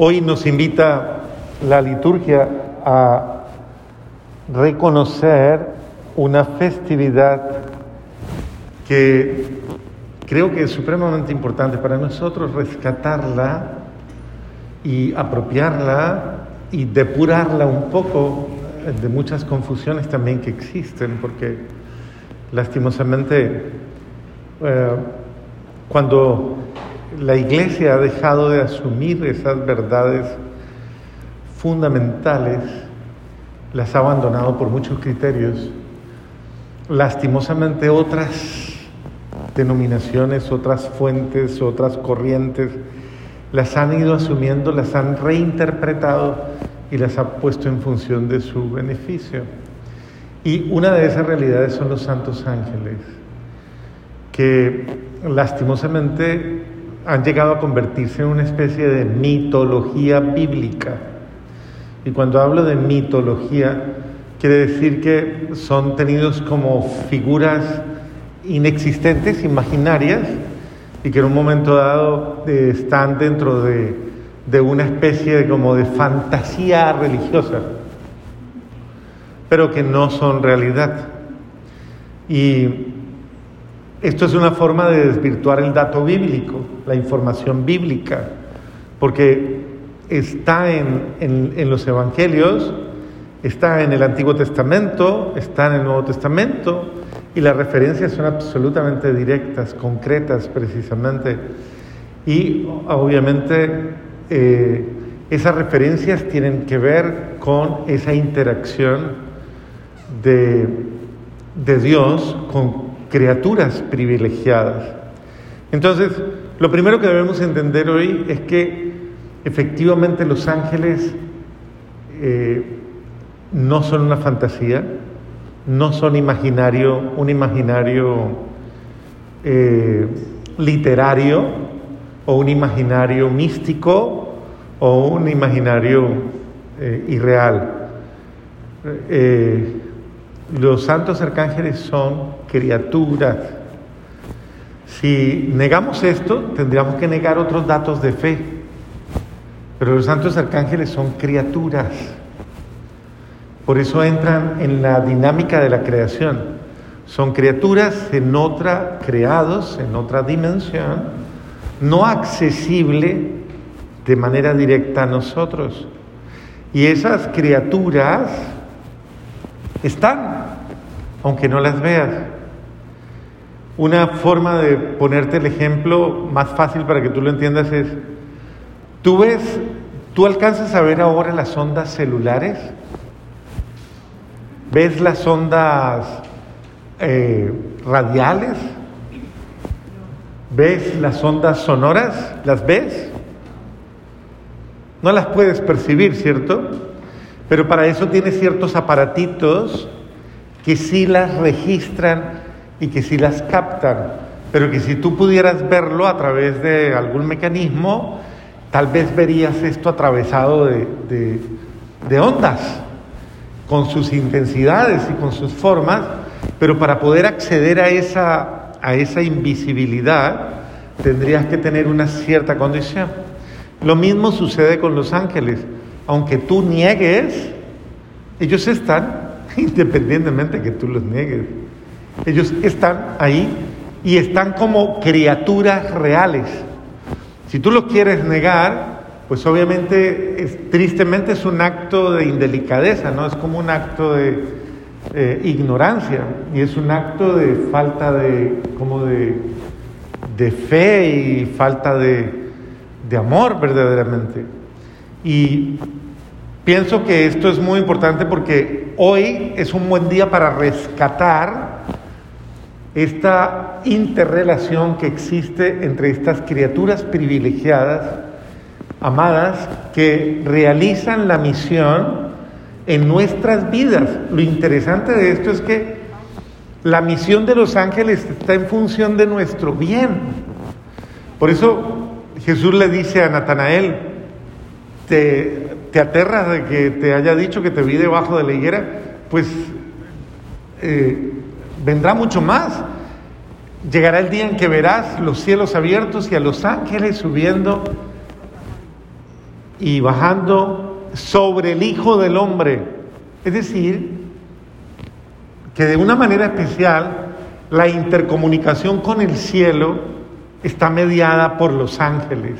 Hoy nos invita la liturgia a reconocer una festividad que creo que es supremamente importante para nosotros rescatarla y apropiarla y depurarla un poco de muchas confusiones también que existen, porque lastimosamente eh, cuando la iglesia ha dejado de asumir esas verdades fundamentales, las ha abandonado por muchos criterios. Lastimosamente otras denominaciones, otras fuentes, otras corrientes, las han ido asumiendo, las han reinterpretado y las ha puesto en función de su beneficio. Y una de esas realidades son los santos ángeles, que lastimosamente han llegado a convertirse en una especie de mitología bíblica. Y cuando hablo de mitología, quiere decir que son tenidos como figuras inexistentes, imaginarias, y que en un momento dado eh, están dentro de, de una especie de, como de fantasía religiosa, pero que no son realidad. Y esto es una forma de desvirtuar el dato bíblico, la información bíblica, porque está en, los evangelios, está en el Antiguo Testamento, está en el Nuevo Testamento, y las referencias son absolutamente directas, concretas precisamente. Y obviamente eh, esas referencias tienen que ver con esa interacción de, de Dios con criaturas privilegiadas. Entonces, lo primero que debemos entender hoy es que efectivamente los ángeles eh, no son una fantasía, no son imaginario, un imaginario eh, literario o un imaginario místico o un imaginario eh, irreal. Los santos arcángeles son criaturas. Si negamos esto, tendríamos que negar otros datos de fe. Pero los santos arcángeles son criaturas. Por eso entran en la dinámica de la creación. Son criaturas en otra, creados en otra dimensión, no accesible de manera directa a nosotros. Y esas criaturas están, aunque no las veas. Una forma de ponerte el ejemplo más fácil para que tú lo entiendas es, tú ves, tú alcanzas a ver ahora las ondas celulares, ves las ondas eh, radiales, ves las ondas sonoras, ¿las ves? No las puedes percibir, ¿cierto? Pero para eso tiene ciertos aparatitos que sí las registran y que sí las captan. Pero que si tú pudieras verlo a través de algún mecanismo, tal vez verías esto atravesado de, ondas, con sus intensidades y con sus formas, pero para poder acceder a esa, a esa invisibilidad tendrías que tener una cierta condición. Lo mismo sucede con los ángeles aunque tú niegues, ellos están, independientemente de que tú los niegues, ellos están ahí y están como criaturas reales. Si tú los quieres negar, pues obviamente, tristemente es un acto de indelicadeza, ¿no? Es como un acto de eh, ignorancia y es un acto de falta de, como de, de fe y falta de, de amor verdaderamente. Y pienso que esto es muy importante porque hoy es un buen día para rescatar esta interrelación que existe entre estas criaturas privilegiadas, amadas, que realizan la misión en nuestras vidas. Lo interesante de esto es que la misión de los ángeles está en función de nuestro bien. Por eso Jesús le dice a Natanael, te, te aterras de que te haya dicho que te vi debajo de la higuera, pues eh, vendrá mucho más. Llegará el día en que verás los cielos abiertos y a los ángeles subiendo y bajando sobre el Hijo del Hombre. Es decir, que de una manera especial la intercomunicación con el cielo está mediada por los ángeles.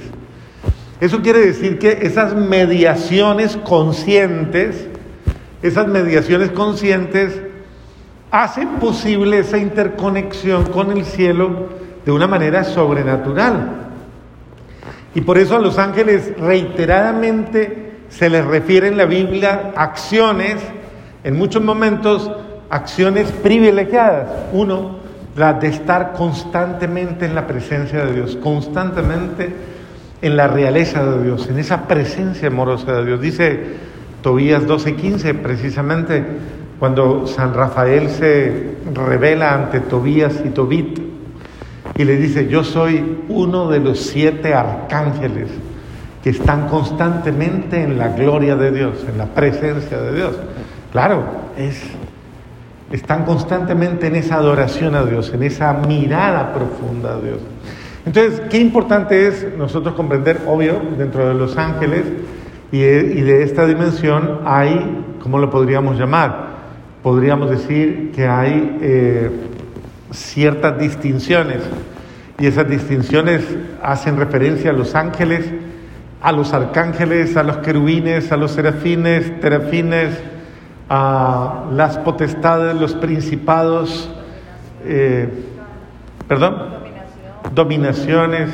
Eso quiere decir que esas mediaciones conscientes, esas mediaciones conscientes hacen posible esa interconexión con el cielo de una manera sobrenatural. Y por eso a los ángeles reiteradamente se les refiere en la Biblia acciones, en muchos momentos acciones privilegiadas. Uno, la de estar constantemente en la presencia de Dios, constantemente en la realeza de Dios, en esa presencia amorosa de Dios. Dice Tobías 12:15, precisamente cuando San Rafael se revela ante Tobías y Tobit y le dice, yo soy uno de los siete arcángeles que están constantemente en la gloria de Dios, en la presencia de Dios. Claro, es, están constantemente en esa adoración a Dios, en esa mirada profunda a Dios. Entonces, qué importante es nosotros comprender, obvio, dentro de los ángeles y de, esta dimensión hay, ¿cómo lo podríamos llamar? Podríamos decir que hay eh, ciertas distinciones. Y esas distinciones hacen referencia a los ángeles, a los arcángeles, a los querubines, a los serafines, terafines, a las potestades, los principados, eh, perdón, dominaciones,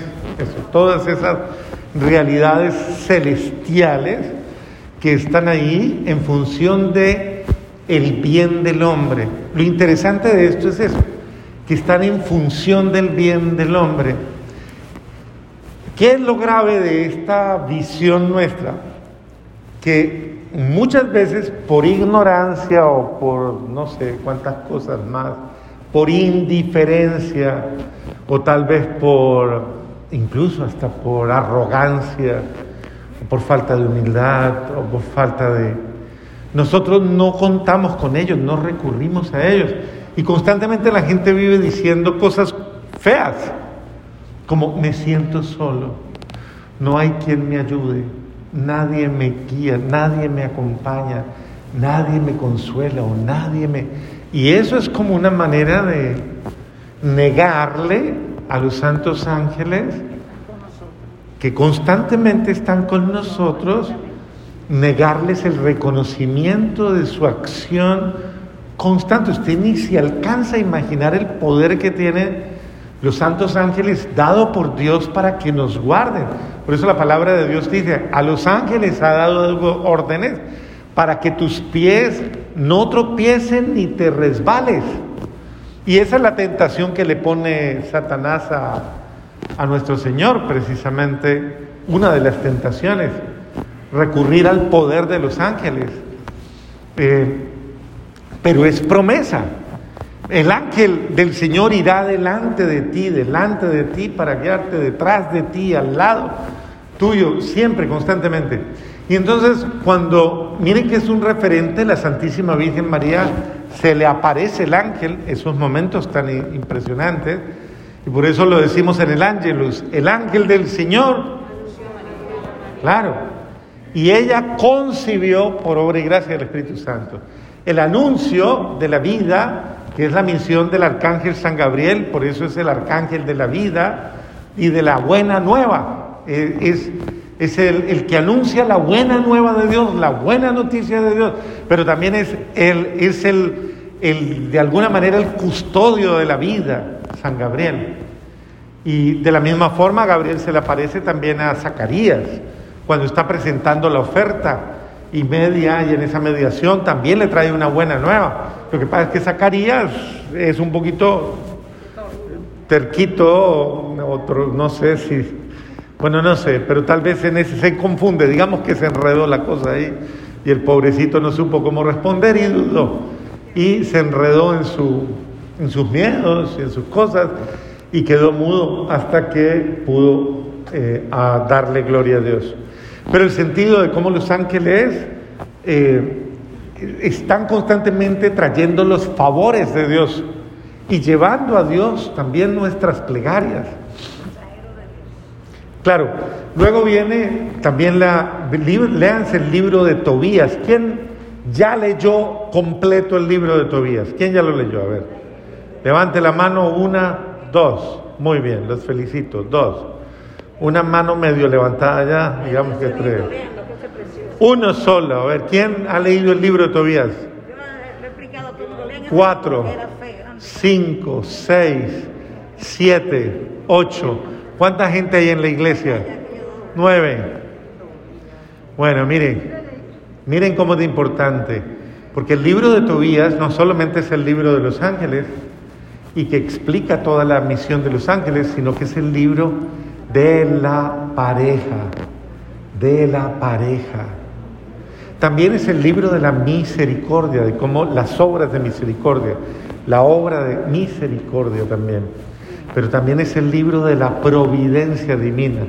todas esas realidades celestiales que están ahí en función de el bien del hombre. Lo interesante de esto es eso, que están en función del bien del hombre. ¿Qué es lo grave de esta visión nuestra? Que muchas veces por ignorancia o por no sé cuántas cosas más, por indiferencia, o tal vez por, incluso hasta por arrogancia, o por falta de humildad, o por falta de... Nosotros no contamos con ellos, no recurrimos a ellos. Y constantemente la gente vive diciendo cosas feas, como me siento solo, no hay quien me ayude, nadie me guía, nadie me acompaña, nadie me consuela o nadie me... Y eso es como una manera de, negarle a los santos ángeles que constantemente están con nosotros, negarles el reconocimiento de su acción constante. Usted ni se alcanza a imaginar el poder que tienen los santos ángeles dado por Dios para que nos guarden. Por eso la palabra de Dios dice, a los ángeles ha dado órdenes para que tus pies no tropiecen ni te resbales. Y esa es la tentación que le pone Satanás a, nuestro Señor, precisamente una de las tentaciones, recurrir al poder de los ángeles. Eh, pero es promesa. El ángel del Señor irá delante de ti, delante de ti, para guiarte detrás de ti, al lado tuyo, siempre, constantemente. Y entonces, cuando, miren que es un referente, la Santísima Virgen María se le aparece el ángel, esos momentos tan impresionantes, y por eso lo decimos en el ángelus, el ángel del Señor. Claro. Y ella concibió por obra y gracia del Espíritu Santo. El anuncio de la vida, que es la misión del arcángel San Gabriel, por eso es el arcángel de la vida y de la buena nueva. Eh, es, es el, el, que anuncia la buena nueva de Dios, la buena noticia de Dios, pero también es, el, es el, el, de alguna manera el custodio de la vida, San Gabriel. Y de la misma forma Gabriel se le aparece también a Zacarías cuando está presentando la oferta y media y en esa mediación también le trae una buena nueva. Lo que pasa es que Zacarías es un poquito terquito, otro, no sé si bueno, no sé, pero tal vez en ese se confunde, digamos que se enredó la cosa ahí y el pobrecito no supo cómo responder y dudó. Y se enredó en, su, en sus miedos y en sus cosas y quedó mudo hasta que pudo eh, a darle gloria a Dios. Pero el sentido de cómo los ángeles eh, están constantemente trayendo los favores de Dios y llevando a Dios también nuestras plegarias. Claro, luego viene también la léanse el libro de Tobías. ¿Quién ya leyó completo el libro de Tobías? ¿Quién ya lo leyó? A ver, levante la mano, una, dos. Muy bien, los felicito. Dos. Una mano medio levantada ya, digamos que tres. Uno solo. A ver, ¿quién ha leído el libro de Tobías? Cuatro, cinco, seis, siete, ocho. ¿Cuánta gente hay en la iglesia? Nueve. Bueno, miren, miren cómo es importante, porque el libro de Tobías no solamente es el libro de los ángeles y que explica toda la misión de los ángeles, sino que es el libro de la pareja, de la pareja. También es el libro de la misericordia, de cómo las obras de misericordia, la obra de misericordia también. Pero también es el libro de la providencia divina,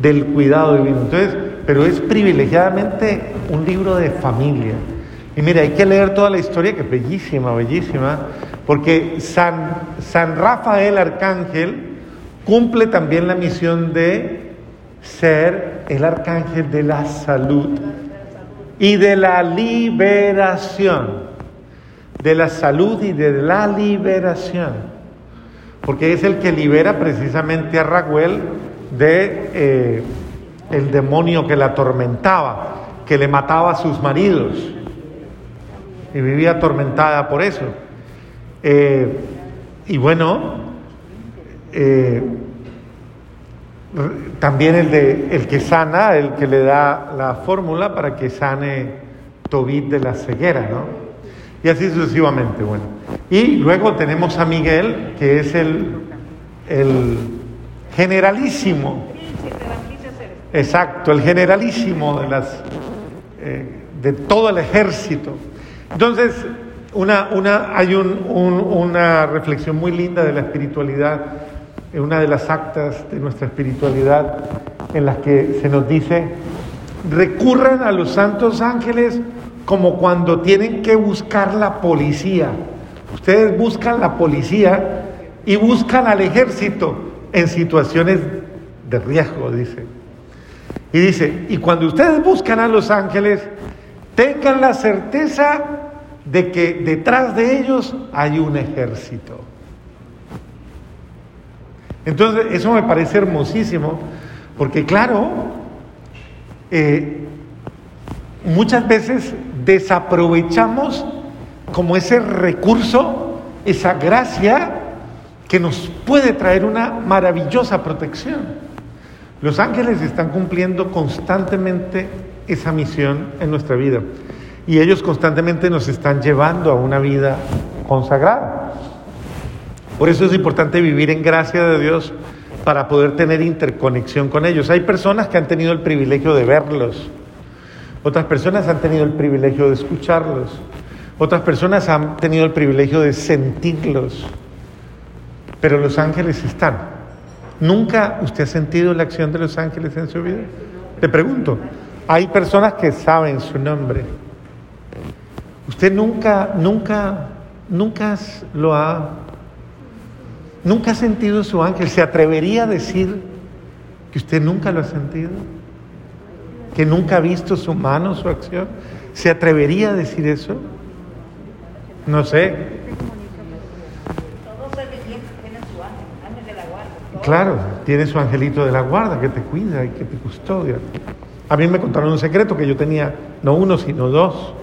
del cuidado divino. Entonces, pero es privilegiadamente un libro de familia. Y mire, hay que leer toda la historia, que es bellísima, bellísima, porque San, San Rafael Arcángel cumple también la misión de ser el arcángel de la salud y de la liberación, de la salud y de la liberación, porque es el que libera precisamente a Raguel de eh, el demonio que la atormentaba, que le mataba a sus maridos y vivía atormentada por eso. Eh, y bueno, eh, también el, de, el que sana, el que le da la fórmula para que sane Tobit de la ceguera, ¿no? Y así sucesivamente, bueno. Y luego tenemos a Miguel, que es el, el generalísimo. Exacto, el generalísimo de, las, eh, de todo el ejército. Entonces, una, una, hay un, una reflexión muy linda de la espiritualidad en una de las actas de nuestra espiritualidad en las que se nos dice, recurran a los santos ángeles como cuando tienen que buscar la policía. Ustedes buscan la policía y buscan al ejército en situaciones de riesgo, dice. Y dice, y cuando ustedes buscan a los ángeles, tengan la certeza de que detrás de ellos hay un ejército. Entonces, eso me parece hermosísimo, porque claro, eh, muchas veces desaprovechamos como ese recurso, esa gracia que nos puede traer una maravillosa protección. Los ángeles están cumpliendo constantemente esa misión en nuestra vida y ellos constantemente nos están llevando a una vida consagrada. Por eso es importante vivir en gracia de Dios para poder tener interconexión con ellos. Hay personas que han tenido el privilegio de verlos, otras personas han tenido el privilegio de escucharlos, otras personas han tenido el privilegio de sentirlos, pero los ángeles están. ¿Nunca usted ha sentido la acción de los ángeles en su vida? Te pregunto, hay personas que saben su nombre. Usted nunca, nunca, nunca lo ha ¿Nunca ha sentido su ángel? ¿Se atrevería a decir que usted nunca lo ha sentido? ¿Que nunca ha visto su mano, su acción? ¿Se atrevería a decir eso? No sé. Claro, tiene su angelito de la guarda que te cuida y que te custodia. A mí me contaron un secreto que yo tenía no uno, sino dos.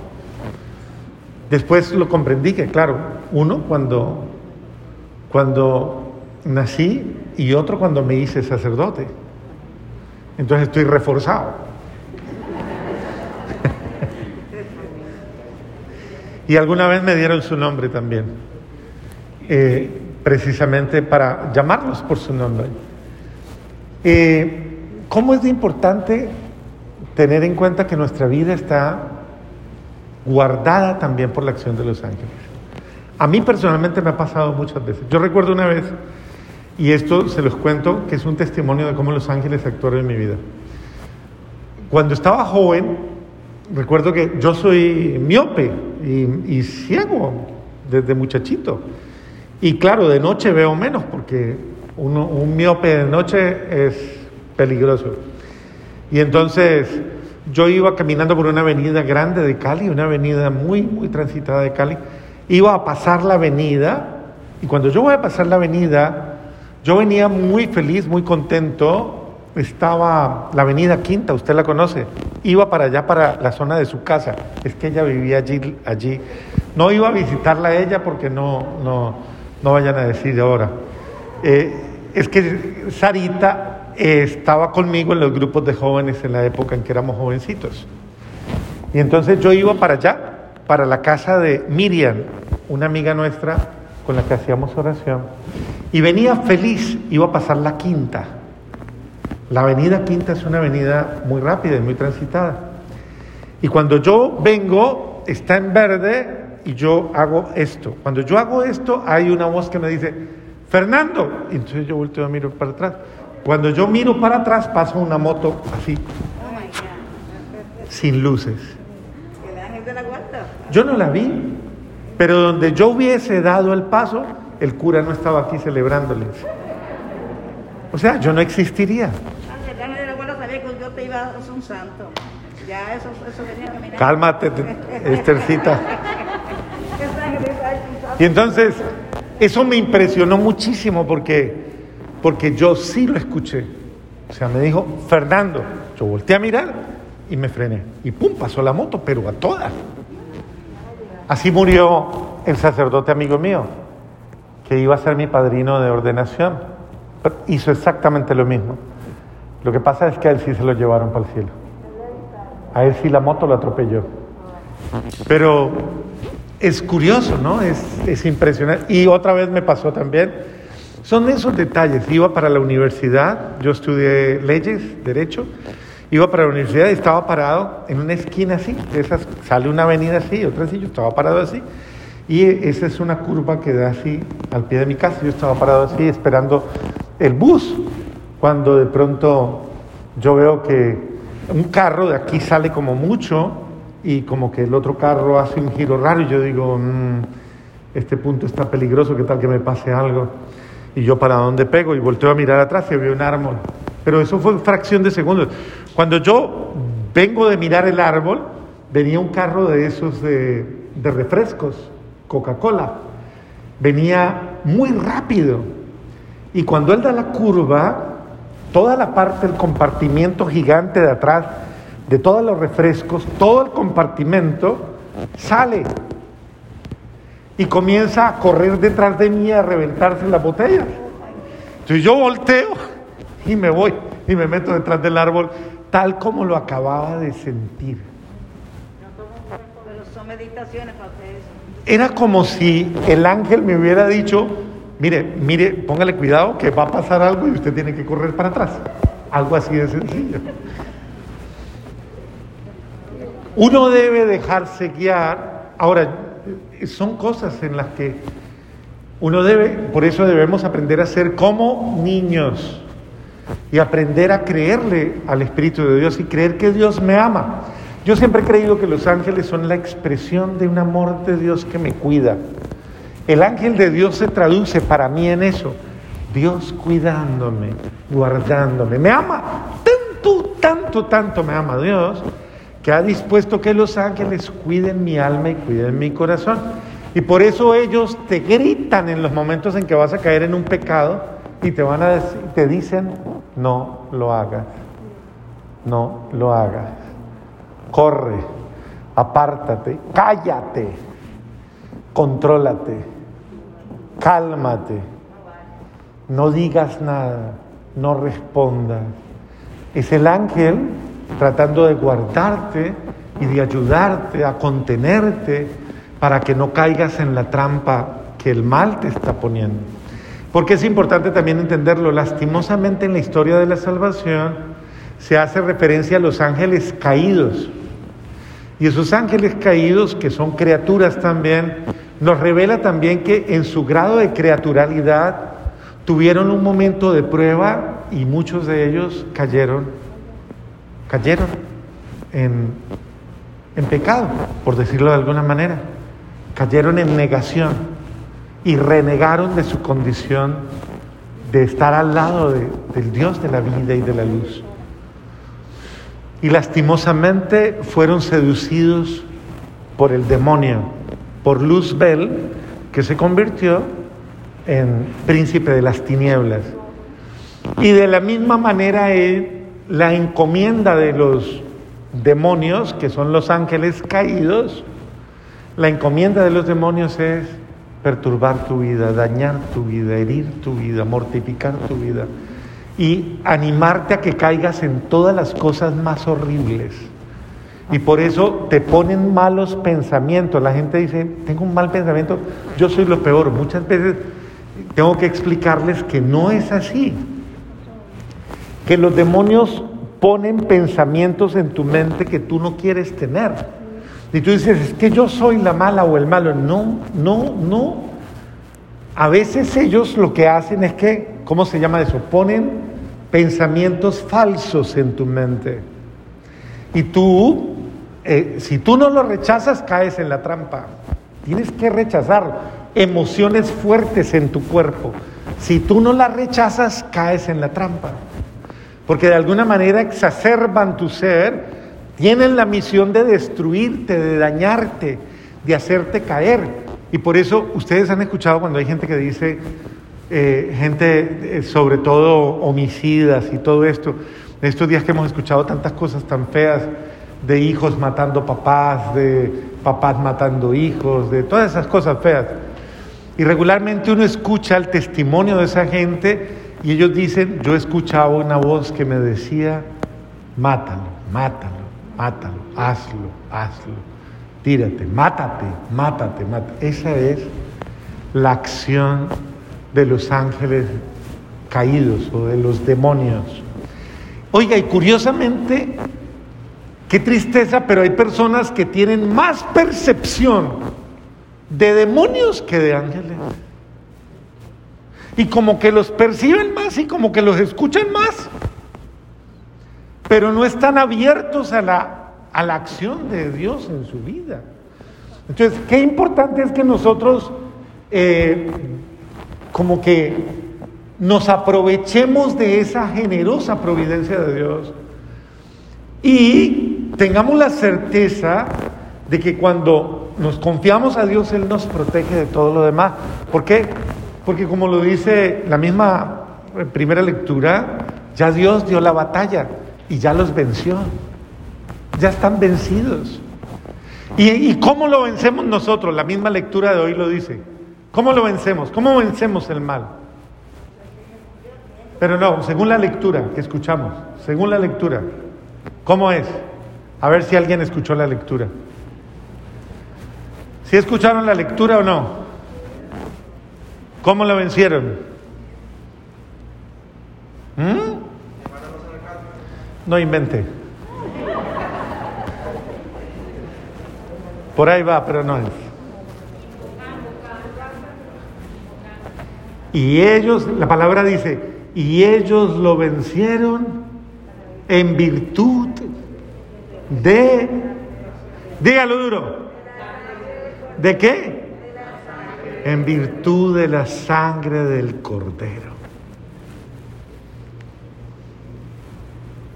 Después lo comprendí que, claro, uno cuando cuando nací y otro cuando me hice sacerdote. Entonces estoy reforzado. y alguna vez me dieron su nombre también, eh, precisamente para llamarlos por su nombre. Eh, ¿Cómo es de importante tener en cuenta que nuestra vida está guardada también por la acción de los ángeles? A mí personalmente me ha pasado muchas veces. Yo recuerdo una vez, y esto se los cuento, que es un testimonio de cómo los ángeles actuaron en mi vida. Cuando estaba joven, recuerdo que yo soy miope y, ciego desde muchachito. Y claro, de noche veo menos porque un miope de noche es peligroso. Y entonces, yo iba caminando por una avenida grande de Cali, una avenida muy, muy transitada de Cali, iba a pasar la avenida y cuando yo voy a pasar la avenida, yo venía muy feliz, muy contento, estaba la avenida Quinta, usted la conoce, iba para allá, para la zona de su casa, es que ella vivía allí, allí. no iba a visitarla a ella porque no, no, no vayan a decir ahora. Eh, es que Sarita eh, estaba conmigo en los grupos de jóvenes en la época en que éramos jovencitos. Y entonces yo iba para allá, para la casa de Miriam, una amiga nuestra con la que hacíamos oración, y venía feliz, iba a pasar la quinta. La avenida Quinta es una avenida muy rápida y muy transitada. Y cuando yo vengo, está en verde y yo hago esto. Cuando yo hago esto, hay una voz que me dice, Fernando. Y entonces yo volteo a mirar para atrás. Cuando yo miro para atrás, pasa una moto así, sin luces. Yo no la vi, pero donde yo hubiese dado el paso, el cura no estaba aquí celebrándoles. O sea, yo no existiría. Cálmate, Estercita. Y entonces, eso me impresionó muchísimo porque, porque yo sí lo escuché. O sea, me dijo, Fernando, yo volteé a mirar y me frené. Y pum, pasó la moto, pero a todas. Así murió el sacerdote amigo mío, que iba a ser mi padrino de ordenación. Hizo exactamente lo mismo. Lo que pasa es que a él sí se lo llevaron para el cielo. A él sí la moto lo atropelló. Pero es curioso, ¿no? Es, es impresionante. Y otra vez me pasó también. Son esos detalles. Iba para la universidad, yo estudié leyes, derecho, iba para la universidad y estaba parado en una esquina así, esas, sale una avenida así, otra así, yo estaba parado así. Y esa es una curva que da así al pie de mi casa, yo estaba parado así esperando el bus, cuando de pronto yo veo que un carro de aquí sale como mucho y como que el otro carro hace un giro raro y yo digo, mm, este punto está peligroso, ¿qué tal que me pase algo? Y yo para dónde pego y volteo a mirar atrás y veo un árbol. Pero eso fue fracción de segundos. Cuando yo vengo de mirar el árbol, venía un carro de esos de, refrescos, Coca-Cola. Venía muy rápido. Y cuando él da la curva, toda la parte del compartimiento gigante de atrás de todos los refrescos, todo el compartimento sale y comienza a correr detrás de mí a reventarse las botellas. Entonces yo volteo y me voy y me meto detrás del árbol tal como lo acababa de sentir. Era como si el ángel me hubiera dicho, mire, mire, póngale cuidado que va a pasar algo y usted tiene que correr para atrás. Algo así de sencillo. Uno debe dejarse guiar. Ahora, son cosas en las que uno debe, por eso debemos aprender a ser como niños y aprender a creerle al Espíritu de Dios y creer que Dios me ama. Yo siempre he creído que los ángeles son la expresión de un amor de Dios que me cuida. El ángel de Dios se traduce para mí en eso. Dios cuidándome, guardándome. Me ama. Tanto, tanto, tanto me ama Dios que ha dispuesto que los ángeles cuiden mi alma y cuiden mi corazón. Y por eso ellos te gritan en los momentos en que vas a caer en un pecado y te van a decir, te dicen, no lo hagas, no lo hagas. Corre, apártate, cállate, contrólate, cálmate, no digas nada, no respondas. Es el ángel tratando de guardarte y de ayudarte a contenerte para que no caigas en la trampa que el mal te está poniendo. Porque es importante también entenderlo, lastimosamente en la historia de la salvación se hace referencia a los ángeles caídos. Y esos ángeles caídos, que son criaturas también, nos revela también que en su grado de criaturalidad tuvieron un momento de prueba y muchos de ellos cayeron cayeron en, pecado, por decirlo de alguna manera. Cayeron en negación y renegaron de su condición de estar al lado del Dios de la vida y de la luz. y lastimosamente fueron seducidos por el demonio, por Luzbel, que se convirtió en príncipe de las tinieblas. Y de la misma manera la encomienda de los demonios, que son los ángeles caídos, la encomienda de los demonios es perturbar tu vida, dañar tu vida, herir tu vida, mortificar tu vida y animarte a que caigas en todas las cosas más horribles. Y por eso te ponen malos pensamientos. La gente dice, tengo un mal pensamiento, yo soy lo peor. Muchas veces tengo que explicarles que no es así. Que los demonios ponen pensamientos en tu mente que tú no quieres tener. Y tú dices, es que yo soy la mala o el malo. No, no, no. A veces ellos lo que hacen es que, ¿cómo se llama eso? Ponen pensamientos falsos en tu mente. Y tú, eh, si tú no lo rechazas, caes en la trampa. Tienes que rechazarlo. Emociones fuertes en tu cuerpo. Si tú no las rechazas, caes en la trampa. Porque de alguna manera exacerban tu ser tienen la misión de destruirte, de dañarte, de hacerte caer. Y por eso ustedes han escuchado cuando hay gente que dice, eh, gente eh, sobre todo homicidas y todo esto, estos días que hemos escuchado tantas cosas tan feas, de hijos matando papás, de papás matando hijos, de todas esas cosas feas. Y regularmente uno escucha el testimonio de esa gente y ellos dicen, yo escuchaba una voz que me decía, mátalo, mátalo mátalo, hazlo, hazlo, tírate, mátate, mátate, mátate. Esa es la acción de los ángeles caídos o de los demonios. Oiga, y curiosamente, qué tristeza, pero hay personas que tienen más percepción de demonios que de ángeles. Y como que los perciben más y como que los escuchan más pero no están abiertos a la, a la acción de Dios en su vida. Entonces, qué importante es que nosotros eh, como que nos aprovechemos de esa generosa providencia de Dios y tengamos la certeza de que cuando nos confiamos a Dios, Él nos protege de todo lo demás. ¿Por qué? Porque como lo dice la misma primera lectura, ya Dios dio la batalla y ya los venció. Ya están vencidos. ¿Y, cómo lo vencemos nosotros? La misma lectura de hoy lo dice. ¿Cómo lo vencemos? ¿Cómo vencemos el mal? Pero no, según la lectura que escuchamos, según la lectura, ¿cómo es? A ver si alguien escuchó la lectura. ¿Si escucharon la lectura o no? ¿Cómo lo vencieron? ¿Mm? No invente. Por ahí va, pero no es. Y ellos, la palabra dice, y ellos lo vencieron en virtud de, dígalo duro, ¿de qué? En virtud de la sangre del cordero.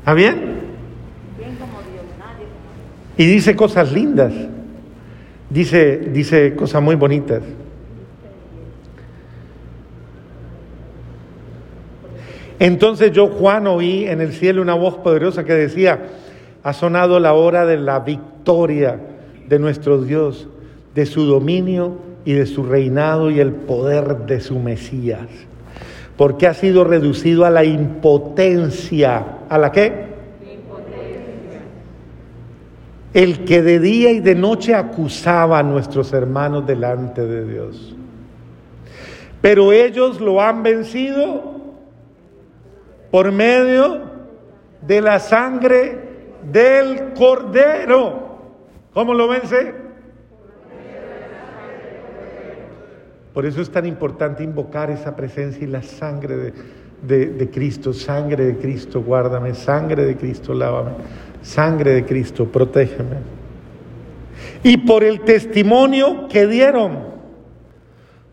¿Está bien? Y dice cosas lindas, dice, dice cosas muy bonitas. Entonces yo, Juan, oí en el cielo una voz poderosa que decía, ha sonado la hora de la victoria de nuestro Dios, de su dominio y de su reinado y el poder de su Mesías porque ha sido reducido a la impotencia. ¿A la qué? El que de día y de noche acusaba a nuestros hermanos delante de Dios. Pero ellos lo han vencido por medio de la sangre del cordero. ¿Cómo lo vence? Por eso es tan importante invocar esa presencia y la sangre de, Cristo, sangre de Cristo, guárdame, sangre de Cristo, lávame, sangre de Cristo, protégeme. Y por el testimonio que dieron,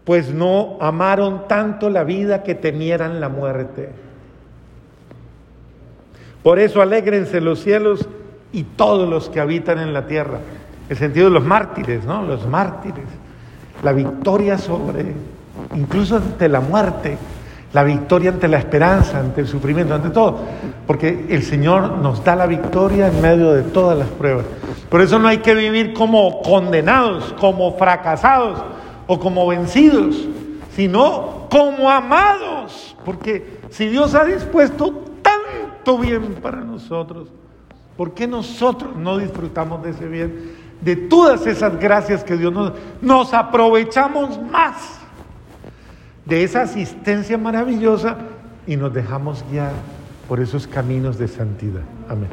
pues no amaron tanto la vida que temieran la muerte. Por eso alégrense los cielos y todos los que habitan en la tierra. El sentido de los mártires, ¿no? Los mártires. La victoria sobre, incluso ante la muerte, la victoria ante la esperanza, ante el sufrimiento, ante todo. Porque el Señor nos da la victoria en medio de todas las pruebas. Por eso no hay que vivir como condenados, como fracasados o como vencidos, sino como amados. Porque si Dios ha dispuesto tanto bien para nosotros, ¿por qué nosotros no disfrutamos de ese bien? De todas esas gracias que Dios nos nos aprovechamos más de esa asistencia maravillosa y nos dejamos guiar por esos caminos de santidad. Amén.